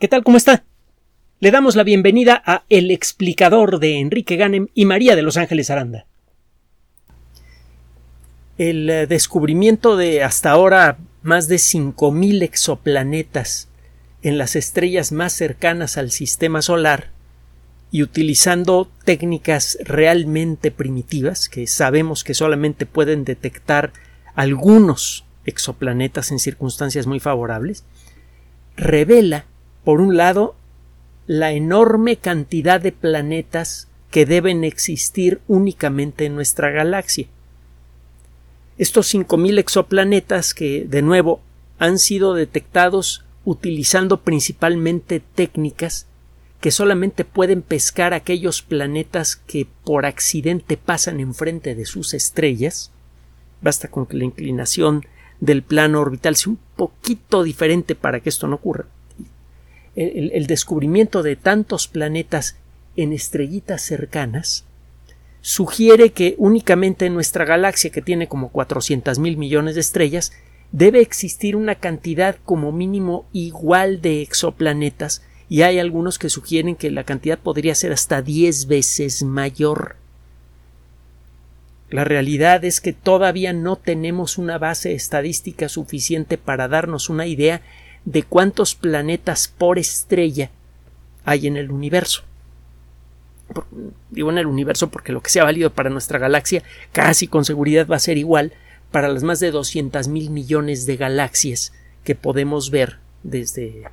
¿Qué tal? ¿Cómo está? Le damos la bienvenida a El explicador de Enrique Ganem y María de Los Ángeles Aranda. El eh, descubrimiento de hasta ahora más de 5.000 exoplanetas en las estrellas más cercanas al sistema solar y utilizando técnicas realmente primitivas que sabemos que solamente pueden detectar algunos exoplanetas en circunstancias muy favorables, revela por un lado, la enorme cantidad de planetas que deben existir únicamente en nuestra galaxia. Estos 5.000 exoplanetas que, de nuevo, han sido detectados utilizando principalmente técnicas que solamente pueden pescar aquellos planetas que por accidente pasan enfrente de sus estrellas. Basta con que la inclinación del plano orbital sea un poquito diferente para que esto no ocurra el, descubrimiento de tantos planetas en estrellitas cercanas sugiere que únicamente en nuestra galaxia, que tiene como 400 mil millones de estrellas, debe existir una cantidad como mínimo igual de exoplanetas y hay algunos que sugieren que la cantidad podría ser hasta 10 veces mayor. La realidad es que todavía no tenemos una base estadística suficiente para darnos una idea de cuántos planetas por estrella hay en el universo. digo en el universo porque lo que sea válido para nuestra galaxia casi con seguridad va a ser igual para las más de 200 mil millones de galaxias que podemos ver desde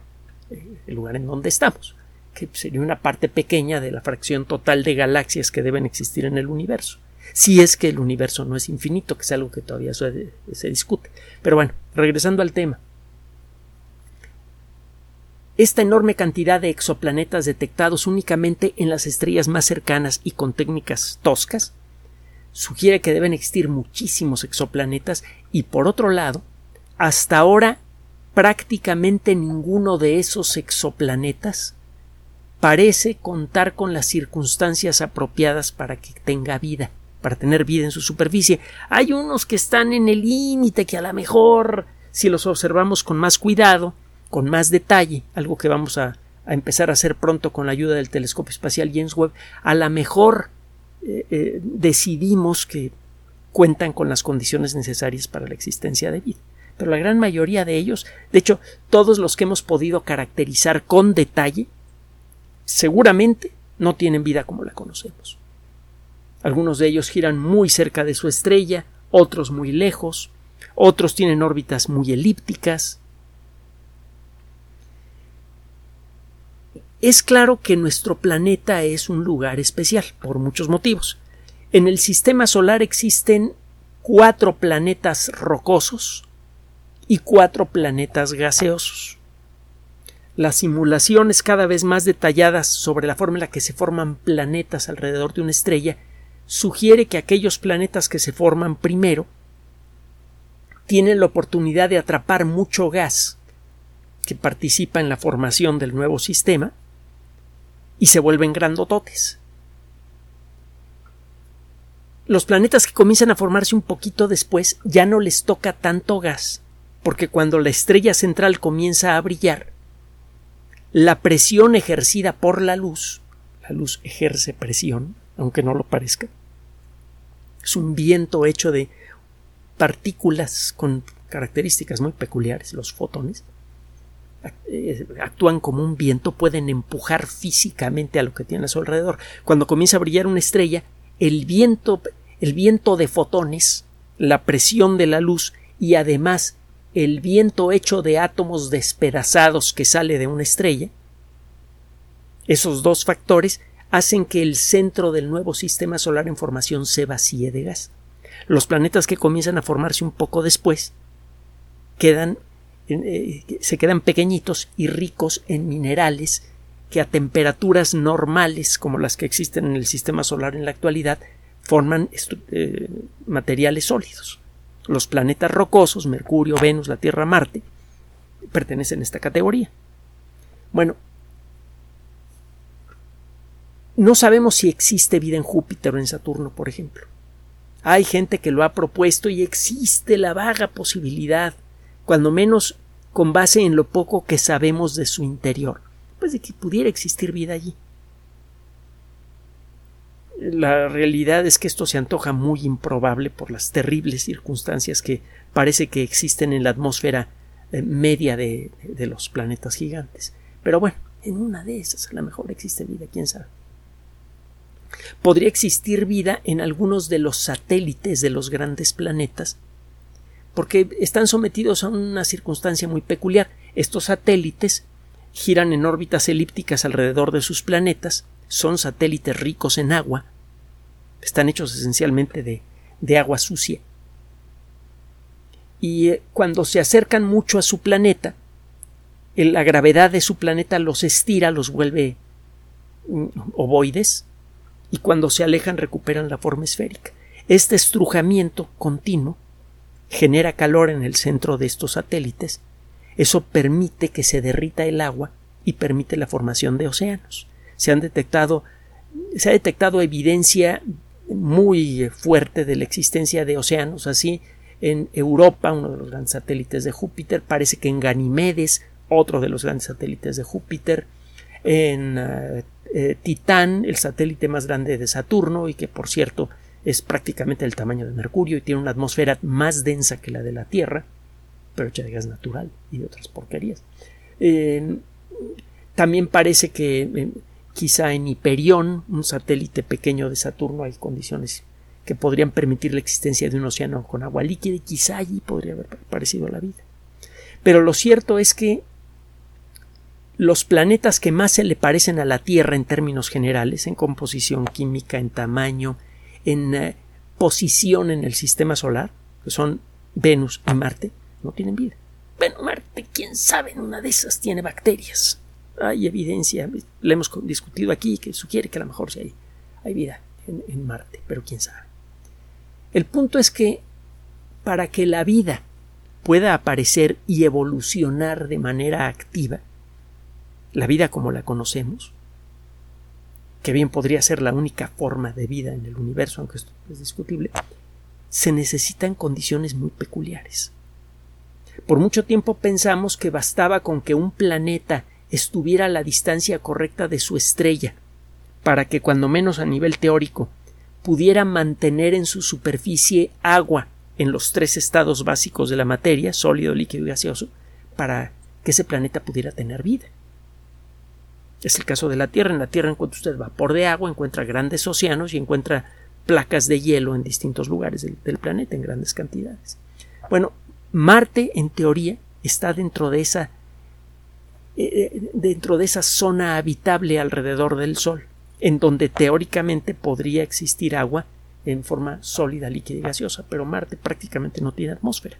eh, el lugar en donde estamos, que sería una parte pequeña de la fracción total de galaxias que deben existir en el universo. Si es que el universo no es infinito, que es algo que todavía se, se discute. Pero bueno, regresando al tema. Esta enorme cantidad de exoplanetas detectados únicamente en las estrellas más cercanas y con técnicas toscas sugiere que deben existir muchísimos exoplanetas y por otro lado, hasta ahora prácticamente ninguno de esos exoplanetas parece contar con las circunstancias apropiadas para que tenga vida, para tener vida en su superficie. Hay unos que están en el límite que a lo mejor, si los observamos con más cuidado, con más detalle, algo que vamos a, empezar a hacer pronto con la ayuda del telescopio espacial James Webb, a lo mejor eh, eh, decidimos que cuentan con las condiciones necesarias para la existencia de vida. Pero la gran mayoría de ellos, de hecho, todos los que hemos podido caracterizar con detalle, seguramente no tienen vida como la conocemos. Algunos de ellos giran muy cerca de su estrella, otros muy lejos, otros tienen órbitas muy elípticas, Es claro que nuestro planeta es un lugar especial, por muchos motivos. En el sistema solar existen cuatro planetas rocosos y cuatro planetas gaseosos. Las simulaciones cada vez más detalladas sobre la forma en la que se forman planetas alrededor de una estrella sugiere que aquellos planetas que se forman primero tienen la oportunidad de atrapar mucho gas que participa en la formación del nuevo sistema y se vuelven grandototes. Los planetas que comienzan a formarse un poquito después ya no les toca tanto gas, porque cuando la estrella central comienza a brillar, la presión ejercida por la luz, la luz ejerce presión, aunque no lo parezca, es un viento hecho de partículas con características muy peculiares, los fotones, actúan como un viento, pueden empujar físicamente a lo que tiene a su alrededor. Cuando comienza a brillar una estrella, el viento, el viento de fotones, la presión de la luz y además el viento hecho de átomos despedazados que sale de una estrella, esos dos factores hacen que el centro del nuevo sistema solar en formación se vacíe de gas. Los planetas que comienzan a formarse un poco después quedan eh, se quedan pequeñitos y ricos en minerales que a temperaturas normales como las que existen en el sistema solar en la actualidad forman eh, materiales sólidos. Los planetas rocosos, Mercurio, Venus, la Tierra, Marte, pertenecen a esta categoría. Bueno, no sabemos si existe vida en Júpiter o en Saturno, por ejemplo. Hay gente que lo ha propuesto y existe la vaga posibilidad cuando menos con base en lo poco que sabemos de su interior. pues de que pudiera existir vida allí. La realidad es que esto se antoja muy improbable por las terribles circunstancias que parece que existen en la atmósfera eh, media de, de los planetas gigantes. Pero bueno, en una de esas a lo mejor existe vida, quién sabe. Podría existir vida en algunos de los satélites de los grandes planetas, porque están sometidos a una circunstancia muy peculiar. Estos satélites giran en órbitas elípticas alrededor de sus planetas, son satélites ricos en agua, están hechos esencialmente de, de agua sucia. Y eh, cuando se acercan mucho a su planeta, la gravedad de su planeta los estira, los vuelve mm, ovoides, y cuando se alejan recuperan la forma esférica. Este estrujamiento continuo genera calor en el centro de estos satélites. Eso permite que se derrita el agua y permite la formación de océanos. Se han detectado se ha detectado evidencia muy fuerte de la existencia de océanos así en Europa, uno de los grandes satélites de Júpiter, parece que en Ganimedes, otro de los grandes satélites de Júpiter, en eh, eh, Titán, el satélite más grande de Saturno y que por cierto es prácticamente el tamaño de Mercurio y tiene una atmósfera más densa que la de la Tierra, pero hecha de gas natural y de otras porquerías. también parece que quizá en Hiperión, un satélite pequeño de Saturno, hay condiciones que podrían permitir la existencia de un océano con agua líquida y quizá allí podría haber aparecido la vida. Pero lo cierto es que los planetas que más se le parecen a la Tierra en términos generales, en composición química, en tamaño, en eh, posición en el sistema solar, que son Venus y Marte, no tienen vida. Bueno, Marte, quién sabe, en una de esas tiene bacterias. Hay evidencia, la hemos discutido aquí, que sugiere que a lo mejor sí hay, hay vida en Marte, pero quién sabe. El punto es que para que la vida pueda aparecer y evolucionar de manera activa, la vida como la conocemos, que bien podría ser la única forma de vida en el universo, aunque esto es discutible, se necesitan condiciones muy peculiares. Por mucho tiempo pensamos que bastaba con que un planeta estuviera a la distancia correcta de su estrella, para que cuando menos a nivel teórico pudiera mantener en su superficie agua en los tres estados básicos de la materia, sólido, líquido y gaseoso, para que ese planeta pudiera tener vida. Es el caso de la Tierra. En la Tierra encuentra usted vapor de agua, encuentra grandes océanos y encuentra placas de hielo en distintos lugares del, planeta en grandes cantidades. Bueno, Marte, en teoría, está dentro de esa eh, eh, dentro de esa zona habitable alrededor del Sol, en donde teóricamente podría existir agua en forma sólida, líquida y gaseosa, pero Marte prácticamente no tiene atmósfera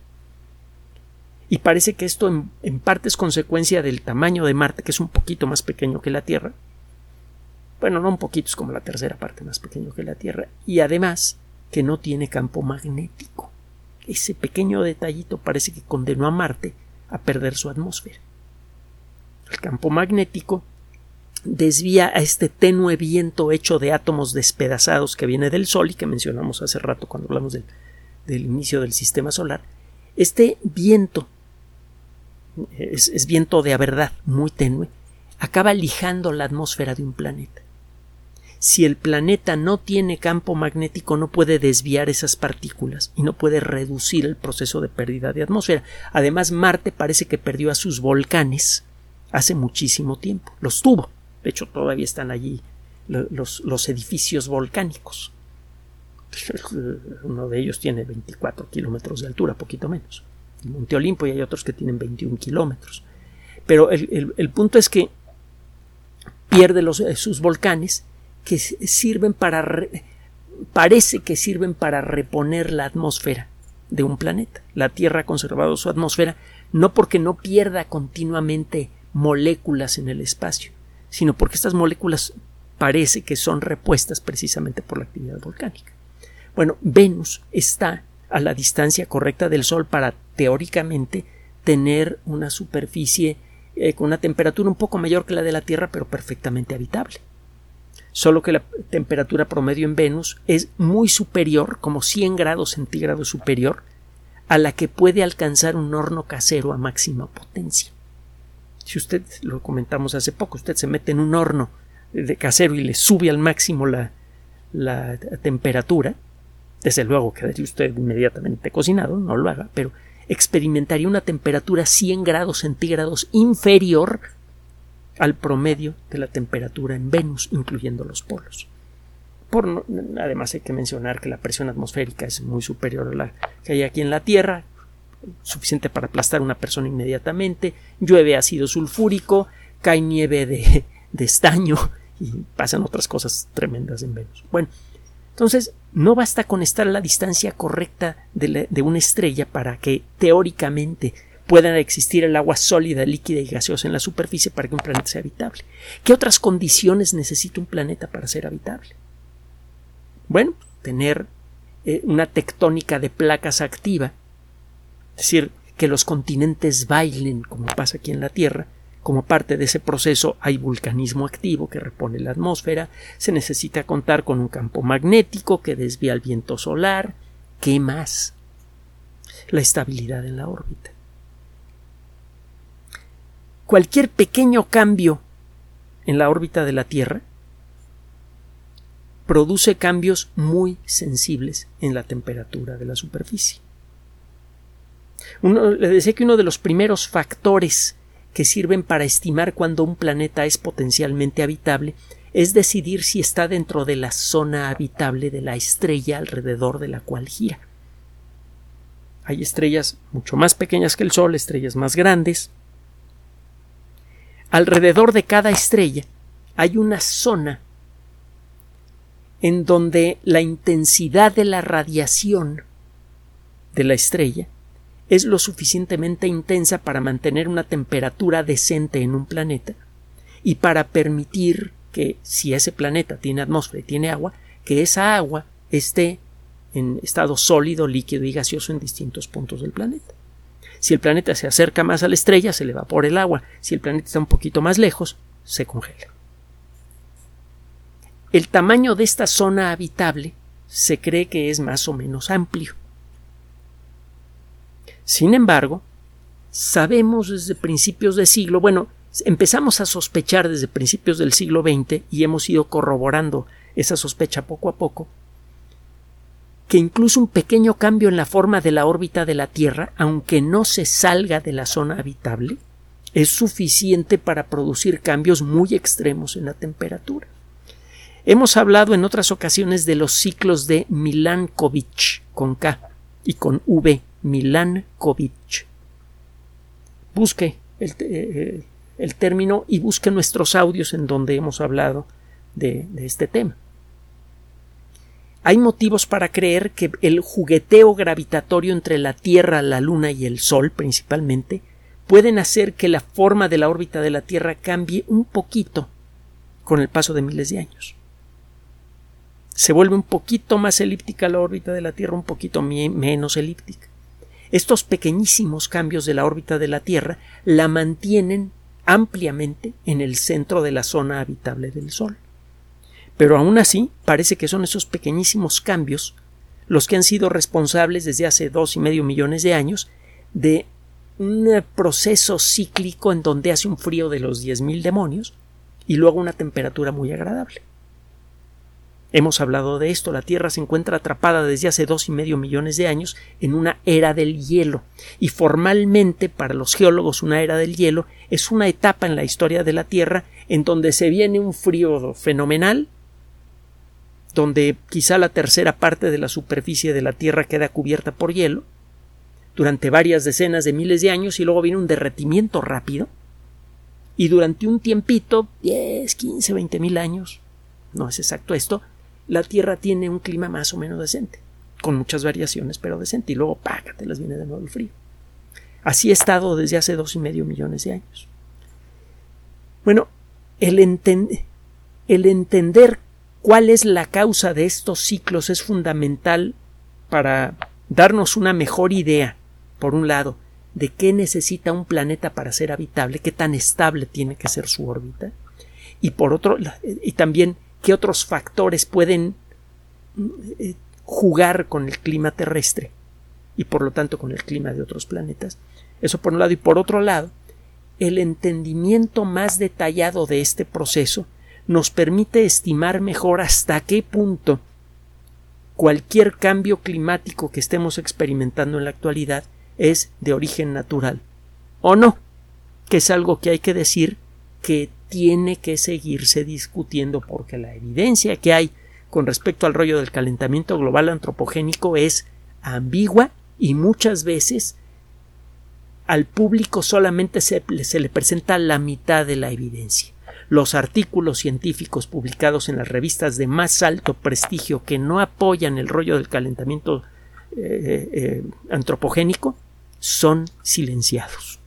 y parece que esto en, parte es consecuencia del tamaño de Marte, que es un poquito más pequeño que la Tierra. Bueno, no un poquito, es como la tercera parte más pequeño que la Tierra. Y además que no tiene campo magnético. Ese pequeño detallito parece que condenó a Marte a perder su atmósfera. El campo magnético desvía a este tenue viento hecho de átomos despedazados que viene del Sol y que mencionamos hace rato cuando hablamos del, del inicio del sistema solar. Este viento es, viento de verdad muy tenue, acaba lijando la atmósfera de un planeta. Si el planeta no tiene campo magnético, no puede desviar esas partículas y no puede reducir el proceso de pérdida de atmósfera. Además, Marte parece que perdió a sus volcanes hace muchísimo tiempo. Los tuvo. De hecho, todavía están allí los, los edificios volcánicos. Uno de ellos tiene 24 kilómetros de altura, poquito menos. Monte Olimpo y hay otros que tienen 21 kilómetros. Pero el, punto es que pierde los, eh, sus volcanes que sirven para parece que sirven para reponer la atmósfera de un planeta. La Tierra ha conservado su atmósfera no porque no pierda continuamente moléculas en el espacio, sino porque estas moléculas parece que son repuestas precisamente por la actividad volcánica. Bueno, Venus está a la distancia correcta del Sol para teóricamente tener una superficie eh, con una temperatura un poco mayor que la de la Tierra, pero perfectamente habitable. Solo que la temperatura promedio en Venus es muy superior, como 100 grados centígrados superior, a la que puede alcanzar un horno casero a máxima potencia. Si usted, lo comentamos hace poco, usted se mete en un horno de casero y le sube al máximo la, la temperatura, desde luego quedaría usted inmediatamente cocinado, no lo haga, pero experimentaría una temperatura 100 grados centígrados inferior al promedio de la temperatura en Venus, incluyendo los polos. Por, además hay que mencionar que la presión atmosférica es muy superior a la que hay aquí en la Tierra, suficiente para aplastar a una persona inmediatamente, llueve ácido sulfúrico, cae nieve de, de estaño y pasan otras cosas tremendas en Venus. Bueno, entonces no basta con estar a la distancia correcta de, una estrella para que teóricamente pueda existir el agua sólida, líquida y gaseosa en la superficie para que un planeta sea habitable. ¿Qué otras condiciones necesita un planeta para ser habitable? Bueno, tener eh, una tectónica de placas activa, es decir, que los continentes bailen como pasa aquí en la Tierra, como parte de ese proceso hay vulcanismo activo que repone la atmósfera, se necesita contar con un campo magnético que desvía el viento solar, ¿qué más? La estabilidad en la órbita. Cualquier pequeño cambio en la órbita de la Tierra produce cambios muy sensibles en la temperatura de la superficie. le decía que uno de los primeros factores que sirven para estimar cuando un planeta es potencialmente habitable es decidir si está dentro de la zona habitable de la estrella alrededor de la cual gira. Hay estrellas mucho más pequeñas que el Sol, estrellas más grandes. Alrededor de cada estrella hay una zona en donde la intensidad de la radiación de la estrella es lo suficientemente intensa para mantener una temperatura decente en un planeta y para permitir que si ese planeta tiene atmósfera y tiene agua, que esa agua esté en estado sólido, líquido y gaseoso en distintos puntos del planeta. Si el planeta se acerca más a la estrella, se le evapora el agua. Si el planeta está un poquito más lejos, se congela. El tamaño de esta zona habitable se cree que es más o menos amplio. Sin embargo, sabemos desde principios del siglo, bueno, empezamos a sospechar desde principios del siglo XX y hemos ido corroborando esa sospecha poco a poco, que incluso un pequeño cambio en la forma de la órbita de la Tierra, aunque no se salga de la zona habitable, es suficiente para producir cambios muy extremos en la temperatura. Hemos hablado en otras ocasiones de los ciclos de Milankovitch con K y con V, Milankovitch. Busque el, eh, el, término y busque nuestros audios en donde hemos hablado de, de este tema. Hay motivos para creer que el jugueteo gravitatorio entre la Tierra, la Luna y el Sol, principalmente, pueden hacer que la forma de la órbita de la Tierra cambie un poquito con el paso de miles de años se vuelve un poquito más elíptica la órbita de la Tierra, un poquito menos elíptica. Estos pequeñísimos cambios de la órbita de la Tierra la mantienen ampliamente en el centro de la zona habitable del Sol. Pero aún así parece que son esos pequeñísimos cambios los que han sido responsables desde hace dos y medio millones de años de un proceso cíclico en donde hace un frío de los diez mil demonios y luego una temperatura muy agradable. Hemos hablado de esto. La Tierra se encuentra atrapada desde hace dos y medio millones de años en una era del hielo. Y formalmente, para los geólogos, una era del hielo es una etapa en la historia de la Tierra en donde se viene un frío fenomenal, donde quizá la tercera parte de la superficie de la Tierra queda cubierta por hielo, durante varias decenas de miles de años, y luego viene un derretimiento rápido, y durante un tiempito, 10, 15, 20 mil años, no es exacto esto, la Tierra tiene un clima más o menos decente, con muchas variaciones, pero decente, y luego págate, las viene de nuevo el frío. Así ha estado desde hace dos y medio millones de años. Bueno, el, el entender cuál es la causa de estos ciclos es fundamental para darnos una mejor idea, por un lado, de qué necesita un planeta para ser habitable, qué tan estable tiene que ser su órbita, y por otro, y también qué otros factores pueden eh, jugar con el clima terrestre y por lo tanto con el clima de otros planetas. Eso por un lado y por otro lado, el entendimiento más detallado de este proceso nos permite estimar mejor hasta qué punto cualquier cambio climático que estemos experimentando en la actualidad es de origen natural o no, que es algo que hay que decir que tiene que seguirse discutiendo porque la evidencia que hay con respecto al rollo del calentamiento global antropogénico es ambigua y muchas veces al público solamente se, se, le presenta la mitad de la evidencia. Los artículos científicos publicados en las revistas de más alto prestigio que no apoyan el rollo del calentamiento eh, eh, antropogénico son silenciados.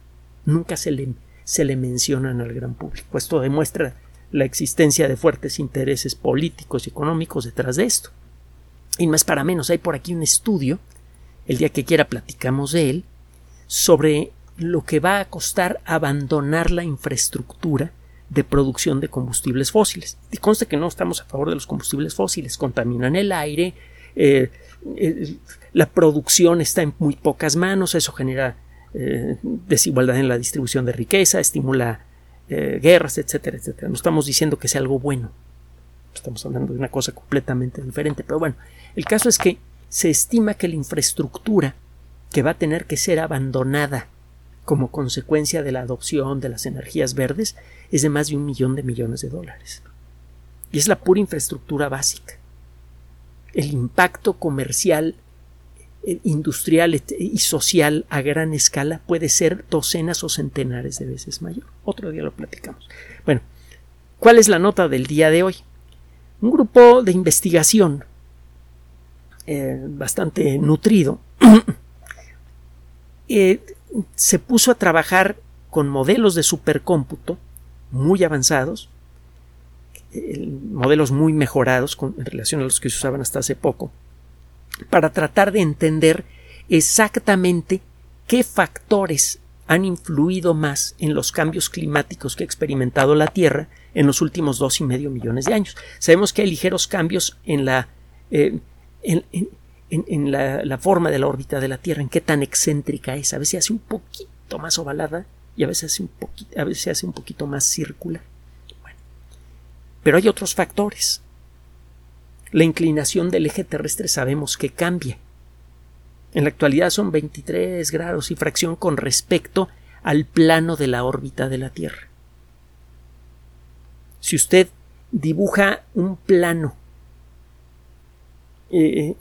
Nunca se le, se le mencionan al gran público. Esto demuestra la existencia de fuertes intereses políticos y económicos detrás de esto. Y más para menos, hay por aquí un estudio, el día que quiera platicamos de él, sobre lo que va a costar abandonar la infraestructura de producción de combustibles fósiles. Y conste que no estamos a favor de los combustibles fósiles, contaminan el aire, eh, la producción está en muy pocas manos, eso genera eh, desigualdad en la distribución de riqueza, estimula guerras, etcétera, etcétera. No estamos diciendo que sea algo bueno, estamos hablando de una cosa completamente diferente, pero bueno, el caso es que se estima que la infraestructura que va a tener que ser abandonada como consecuencia de la adopción de las energías verdes es de más de un millón de millones de dólares. Y es la pura infraestructura básica. El impacto comercial, eh, industrial y social a gran escala puede ser docenas o centenares de veces mayor. Otro día lo platicamos. Bueno, ¿cuál es la nota del día de hoy? Un grupo de investigación eh, bastante nutrido eh, se puso a trabajar con modelos de supercómputo muy avanzados, modelos muy mejorados en relación a los que se usaban hasta hace poco, para tratar de entender exactamente qué factores han influido más en los cambios climáticos que ha experimentado la Tierra en los últimos dos y medio millones de años. Sabemos que hay ligeros cambios en la eh, en, la, forma de la órbita de la Tierra, en qué tan excéntrica es. A veces hace un poquito más ovalada y a veces hace un poquito, a veces hace un poquito más circular. pero hay otros factores. La inclinación del eje terrestre sabemos que cambia. En la actualidad son 23 grados y fracción con respecto al plano de la órbita de la Tierra. Si usted dibuja un plano eh,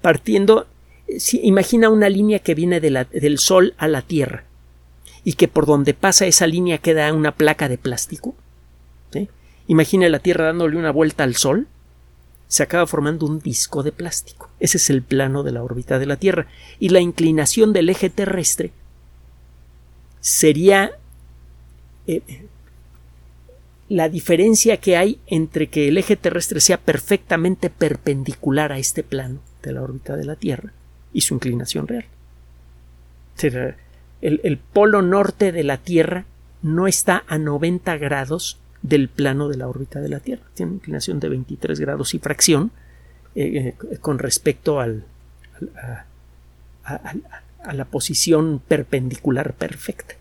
partiendo, si, imagina una línea que viene del Sol a la Tierra y que por donde pasa esa línea queda una placa de plástico. Imagina la Tierra dándole una vuelta al Sol, se acaba formando un disco de plástico. Ese es el plano de la órbita de la Tierra. Y la inclinación del eje terrestre sería eh, la diferencia que hay entre que el eje terrestre sea perfectamente perpendicular a este plano de la órbita de la Tierra y su inclinación real. El, el, polo norte de la Tierra no está a 90 grados del plano de la órbita de la Tierra. Tiene una inclinación de 23 grados y fracción eh, eh, con respecto al, a, la posición perpendicular perfecta.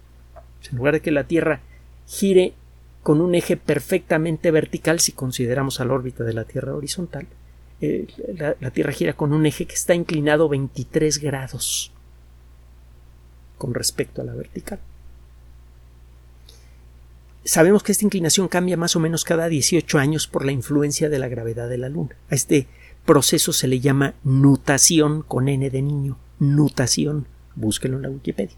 En lugar de que la Tierra gire con un eje perfectamente vertical si consideramos a la órbita de la Tierra horizontal, eh, la, Tierra gira con un eje que está inclinado 23 grados con respecto a la vertical. Sabemos que esta inclinación cambia más o menos cada 18 años por la influencia de la gravedad de la Luna. A este proceso se le llama nutación con n de niño. Nutación. Búsquelo en la Wikipedia.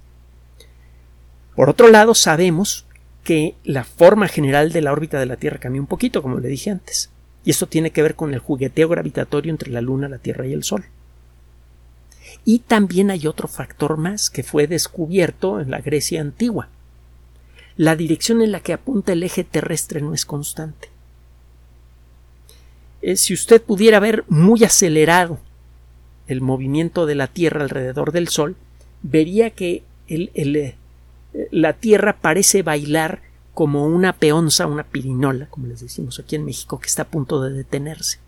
Por otro lado, sabemos que la forma general de la órbita de la Tierra cambia un poquito, como le dije antes. Y esto tiene que ver con el jugueteo gravitatorio entre la Luna, la Tierra y el Sol. Y también hay otro factor más que fue descubierto en la Grecia antigua. La dirección en la que apunta el eje terrestre no es constante. Eh, si usted pudiera ver muy acelerado el movimiento de la Tierra alrededor del Sol, vería que eh, la Tierra parece bailar como una peonza, una pirinola, como les decimos aquí en México, que está a punto de detenerse.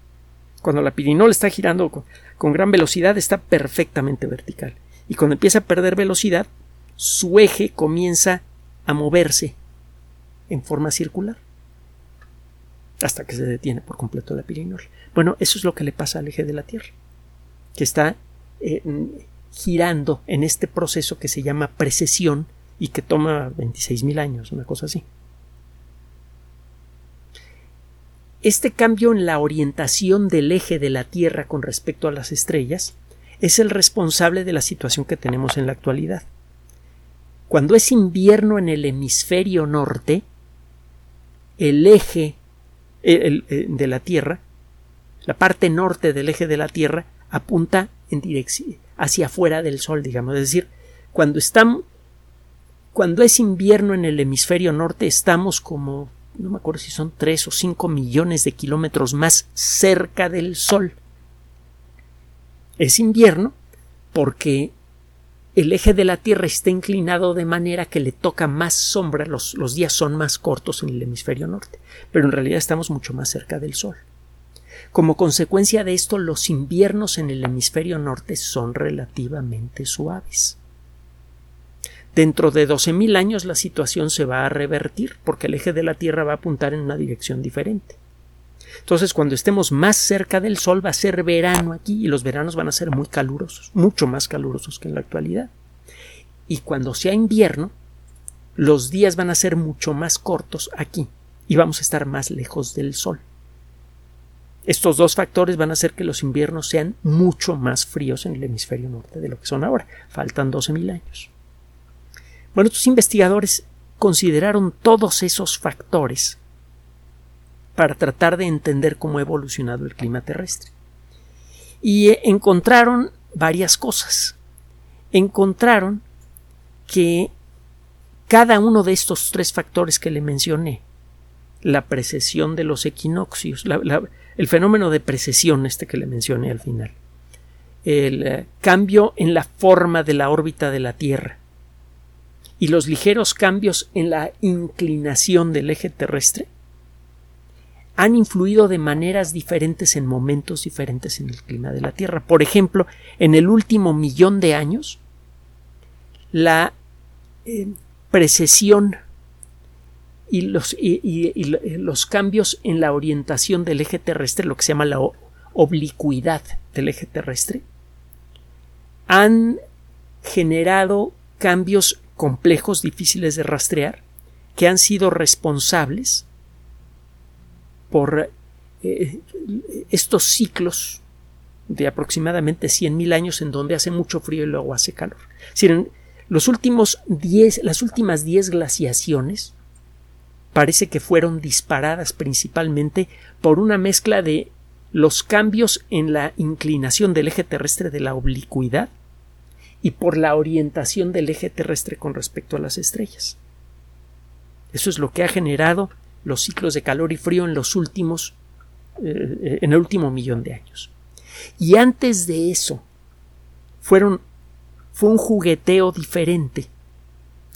Cuando la pirinola está girando con, gran velocidad, está perfectamente vertical. Y cuando empieza a perder velocidad, su eje comienza a moverse en forma circular hasta que se detiene por completo la pirinola. Bueno, eso es lo que le pasa al eje de la Tierra, que está eh, girando en este proceso que se llama precesión y que toma 26.000 años, una cosa así. Este cambio en la orientación del eje de la Tierra con respecto a las estrellas es el responsable de la situación que tenemos en la actualidad. Cuando es invierno en el hemisferio norte, el eje de la Tierra, la parte norte del eje de la Tierra, apunta en hacia afuera del Sol, digamos. Es decir, cuando estamos, cuando es invierno en el hemisferio norte, estamos como, no me acuerdo si son tres o cinco millones de kilómetros más cerca del Sol. Es invierno porque el eje de la Tierra está inclinado de manera que le toca más sombra, los, días son más cortos en el hemisferio norte, pero en realidad estamos mucho más cerca del Sol. Como consecuencia de esto, los inviernos en el hemisferio norte son relativamente suaves. Dentro de 12.000 años la situación se va a revertir porque el eje de la Tierra va a apuntar en una dirección diferente. Entonces, cuando estemos más cerca del Sol va a ser verano aquí y los veranos van a ser muy calurosos, mucho más calurosos que en la actualidad. Y cuando sea invierno, los días van a ser mucho más cortos aquí y vamos a estar más lejos del Sol. Estos dos factores van a hacer que los inviernos sean mucho más fríos en el hemisferio norte de lo que son ahora. Faltan 12.000 años. Bueno, estos investigadores consideraron todos esos factores para tratar de entender cómo ha evolucionado el clima terrestre. Y eh, encontraron varias cosas. Encontraron que cada uno de estos tres factores que le mencioné, la precesión de los equinoccios, el fenómeno de precesión este que le mencioné al final, el eh, cambio en la forma de la órbita de la Tierra y los ligeros cambios en la inclinación del eje terrestre han influido de maneras diferentes en momentos diferentes en el clima de la Tierra. Por ejemplo, en el último millón de años, la eh, precesión y y, los, cambios en la orientación del eje terrestre, lo que se llama la oblicuidad del eje terrestre, han generado cambios complejos, difíciles de rastrear, que han sido responsables por eh, estos ciclos de aproximadamente 100.000 años en donde hace mucho frío y luego hace calor. los últimos las últimas 10 glaciaciones parece que fueron disparadas principalmente por una mezcla de los cambios en la inclinación del eje terrestre de la oblicuidad y por la orientación del eje terrestre con respecto a las estrellas. Eso es lo que ha generado los ciclos de calor y frío en los últimos eh, en el último millón de años. Y antes de eso fueron fue un jugueteo diferente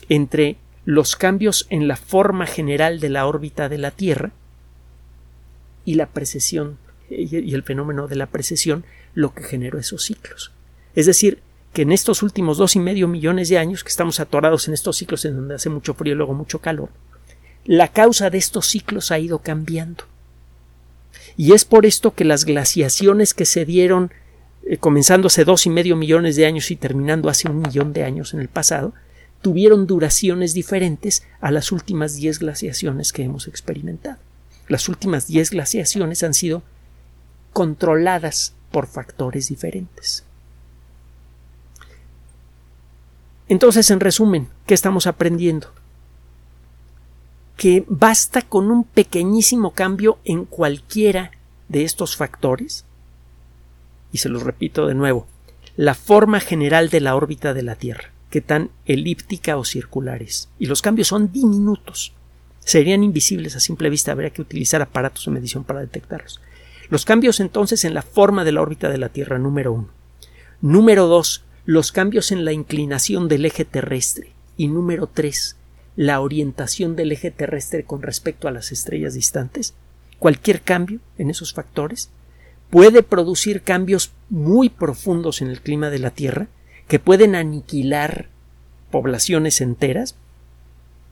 entre los cambios en la forma general de la órbita de la Tierra y la precesión y el fenómeno de la precesión lo que generó esos ciclos. Es decir, que en estos últimos dos y medio millones de años que estamos atorados en estos ciclos en donde hace mucho frío y luego mucho calor, la causa de estos ciclos ha ido cambiando. Y es por esto que las glaciaciones que se dieron eh, comenzando hace dos y medio millones de años y terminando hace un millón de años en el pasado, tuvieron duraciones diferentes a las últimas diez glaciaciones que hemos experimentado. Las últimas diez glaciaciones han sido controladas por factores diferentes. Entonces, en resumen, ¿qué estamos aprendiendo? Que basta con un pequeñísimo cambio en cualquiera de estos factores, y se los repito de nuevo, la forma general de la órbita de la Tierra, que tan elíptica o circular es, y los cambios son diminutos, serían invisibles a simple vista, habría que utilizar aparatos de medición para detectarlos. Los cambios entonces en la forma de la órbita de la Tierra, número uno. Número dos, los cambios en la inclinación del eje terrestre. Y número tres, la orientación del eje terrestre con respecto a las estrellas distantes, cualquier cambio en esos factores puede producir cambios muy profundos en el clima de la Tierra que pueden aniquilar poblaciones enteras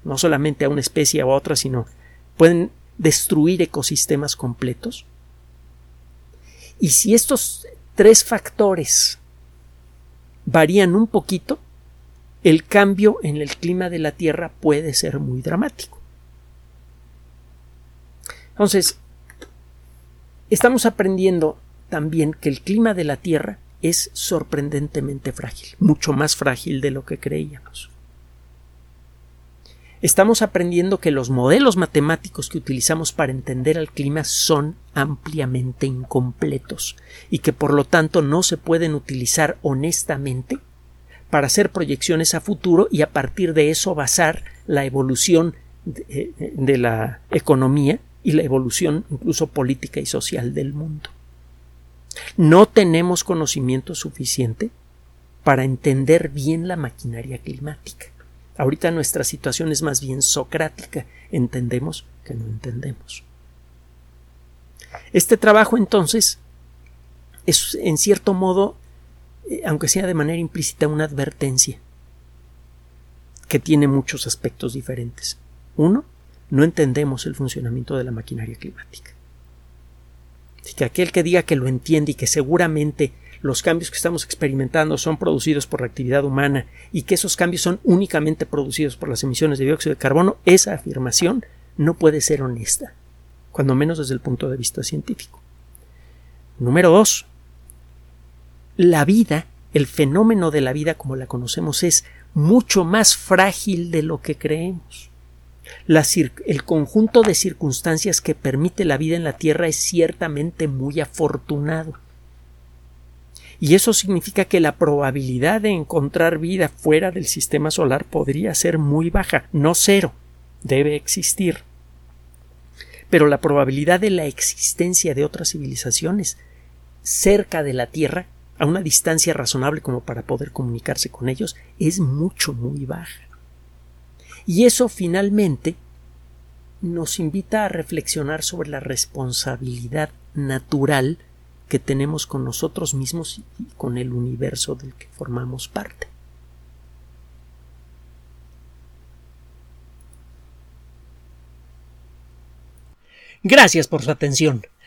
no solamente a una especie o a otra, sino pueden destruir ecosistemas completos. Y si estos tres factores varían un poquito, el cambio en el clima de la Tierra puede ser muy dramático. Entonces, estamos aprendiendo también que el clima de la Tierra es sorprendentemente frágil, mucho más frágil de lo que creíamos. Estamos aprendiendo que los modelos matemáticos que utilizamos para entender el clima son ampliamente incompletos y que por lo tanto no se pueden utilizar honestamente para hacer proyecciones a futuro y a partir de eso basar la evolución de, de la economía y la evolución incluso política y social del mundo. No tenemos conocimiento suficiente para entender bien la maquinaria climática. Ahorita nuestra situación es más bien socrática. Entendemos que no entendemos. Este trabajo entonces es en cierto modo, eh, aunque sea de manera implícita, una advertencia que tiene muchos aspectos diferentes. Uno, no entendemos el funcionamiento de la maquinaria climática. Así que aquel que diga que lo entiende y que seguramente los cambios que estamos experimentando son producidos por la actividad humana y que esos cambios son únicamente producidos por las emisiones de dióxido de carbono, esa afirmación no puede ser honesta, cuando menos desde el punto de vista científico. Número dos, la vida, el fenómeno de la vida como la conocemos es mucho más frágil de lo que creemos. el conjunto de circunstancias que permite la vida en la Tierra es ciertamente muy afortunado y eso significa que la probabilidad de encontrar vida fuera del sistema solar podría ser muy baja, no cero, debe existir. Pero la probabilidad de la existencia de otras civilizaciones cerca de la Tierra, a una distancia razonable como para poder comunicarse con ellos, es mucho, muy baja. Y eso finalmente nos invita a reflexionar sobre la responsabilidad natural que tenemos con nosotros mismos y con el universo del que formamos parte. Gracias por su atención.